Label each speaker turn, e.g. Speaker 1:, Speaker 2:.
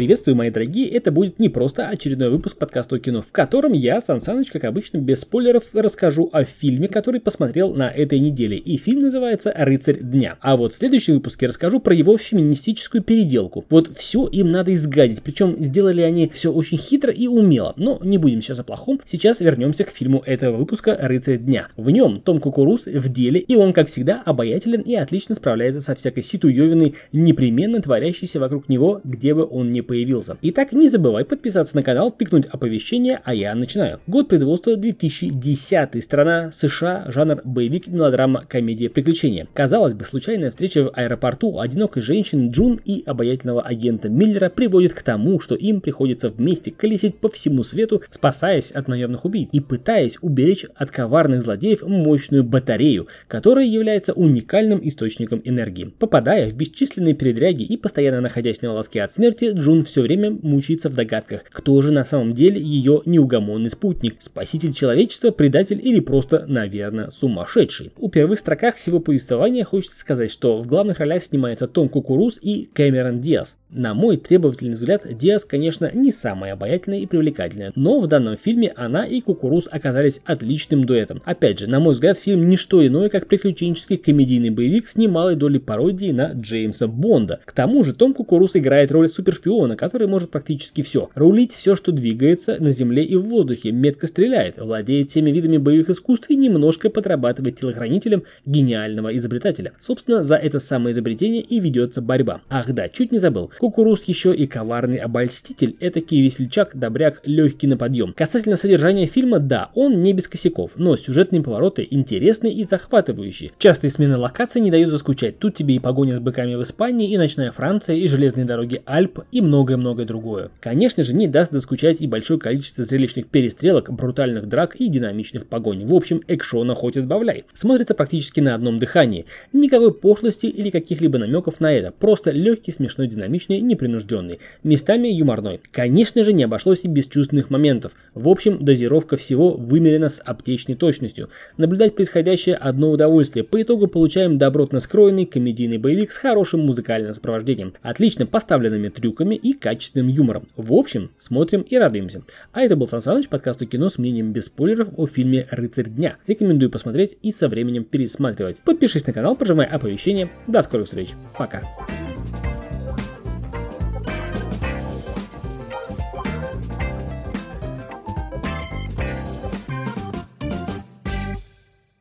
Speaker 1: Приветствую, мои дорогие, это будет не просто очередной выпуск подкаста о кино, в котором я, Сан Саныч, как обычно, без спойлеров расскажу о фильме, который посмотрел на этой неделе. И фильм называется «Рыцарь дня». А вот в следующем выпуске расскажу про его феминистическую переделку. Вот все им надо изгадить, причем сделали они все очень хитро и умело. Но не будем сейчас о плохом, сейчас вернемся к фильму этого выпуска «Рыцарь дня». В нем Том Кукуруз в деле, и он, как всегда, обаятелен и отлично справляется со всякой ситуевиной, непременно творящейся вокруг него, где бы он ни появился. Итак, не забывай подписаться на канал, тыкнуть оповещение, а я начинаю. Год производства 2010. Страна США, жанр боевик, мелодрама, комедия, приключения. Казалось бы, случайная встреча в аэропорту одинокой женщины Джун и обаятельного агента Миллера приводит к тому, что им приходится вместе колесить по всему свету, спасаясь от наемных убийц и пытаясь уберечь от коварных злодеев мощную батарею, которая является уникальным источником энергии. Попадая в бесчисленные передряги и постоянно находясь на волоске от смерти, Джун все время мучается в догадках, кто же на самом деле ее неугомонный спутник, спаситель человечества, предатель или просто, наверное, сумасшедший. У первых строках всего повествования хочется сказать, что в главных ролях снимается Том Кукуруз и Кэмерон Диас. На мой требовательный взгляд, Диас, конечно, не самая обаятельная и привлекательная, но в данном фильме она и Кукуруз оказались отличным дуэтом. Опять же, на мой взгляд, фильм не что иное, как приключенческий комедийный боевик с немалой долей пародии на Джеймса Бонда. К тому же Том Кукуруз играет роль супершпиона, который может практически все. Рулить все, что двигается на земле и в воздухе, метко стреляет, владеет всеми видами боевых искусств и немножко подрабатывает телохранителем гениального изобретателя. Собственно, за это самое изобретение и ведется борьба. Ах да, чуть не забыл. Кукуруз еще и коварный обольститель, этакий весельчак, добряк, легкий на подъем. Касательно содержания фильма, да, он не без косяков, но сюжетные повороты интересные и захватывающие. Частые смены локаций не дают заскучать. Тут тебе и погоня с быками в Испании, и ночная Франция, и железные дороги Альп, и многое-многое другое. Конечно же, не даст заскучать и большое количество зрелищных перестрелок, брутальных драк и динамичных погонь. В общем, экшона хоть отбавляй. Смотрится практически на одном дыхании. Никакой пошлости или каких-либо намеков на это. Просто легкий, смешной, динамичный непринужденный, местами юморной. Конечно же, не обошлось и без чувственных моментов. В общем, дозировка всего вымерена с аптечной точностью. Наблюдать происходящее одно удовольствие. По итогу получаем добротно скроенный комедийный боевик с хорошим музыкальным сопровождением, отлично поставленными трюками и качественным юмором. В общем, смотрим и радуемся. А это был Сан Саныч, подкаст о кино с мнением без спойлеров о фильме «Рыцарь дня». Рекомендую посмотреть и со временем пересматривать. Подпишись на канал, прожимай оповещения. До скорых встреч. Пока.